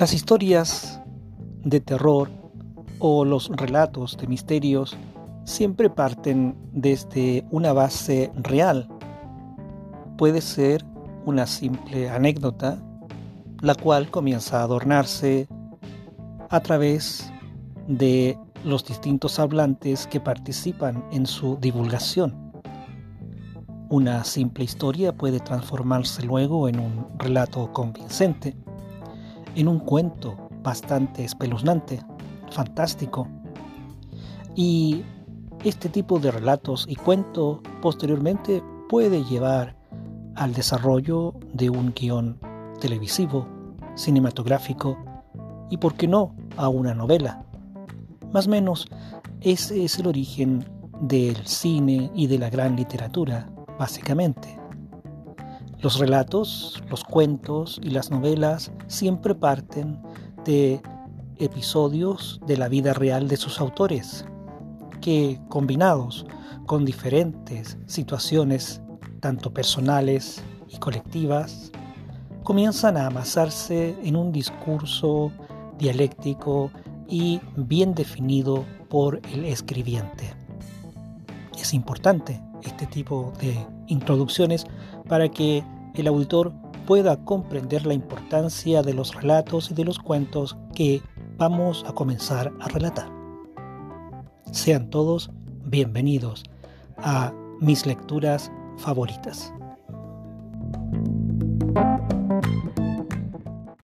Las historias de terror o los relatos de misterios siempre parten desde una base real. Puede ser una simple anécdota, la cual comienza a adornarse a través de los distintos hablantes que participan en su divulgación. Una simple historia puede transformarse luego en un relato convincente en un cuento bastante espeluznante, fantástico. Y este tipo de relatos y cuento posteriormente puede llevar al desarrollo de un guion televisivo, cinematográfico y, por qué no, a una novela. Más o menos, ese es el origen del cine y de la gran literatura, básicamente. Los relatos, los cuentos y las novelas siempre parten de episodios de la vida real de sus autores, que combinados con diferentes situaciones, tanto personales y colectivas, comienzan a amasarse en un discurso dialéctico y bien definido por el escribiente. Es importante este tipo de introducciones para que el auditor pueda comprender la importancia de los relatos y de los cuentos que vamos a comenzar a relatar. Sean todos bienvenidos a mis lecturas favoritas.